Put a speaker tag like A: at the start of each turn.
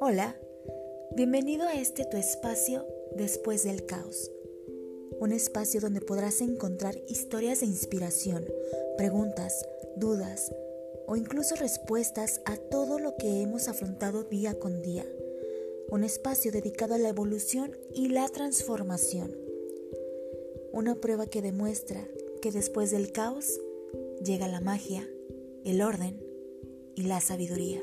A: Hola, bienvenido a este tu espacio después del caos. Un espacio donde podrás encontrar historias de inspiración, preguntas, dudas o incluso respuestas a todo lo que hemos afrontado día con día. Un espacio dedicado a la evolución y la transformación. Una prueba que demuestra que después del caos llega la magia, el orden y la sabiduría.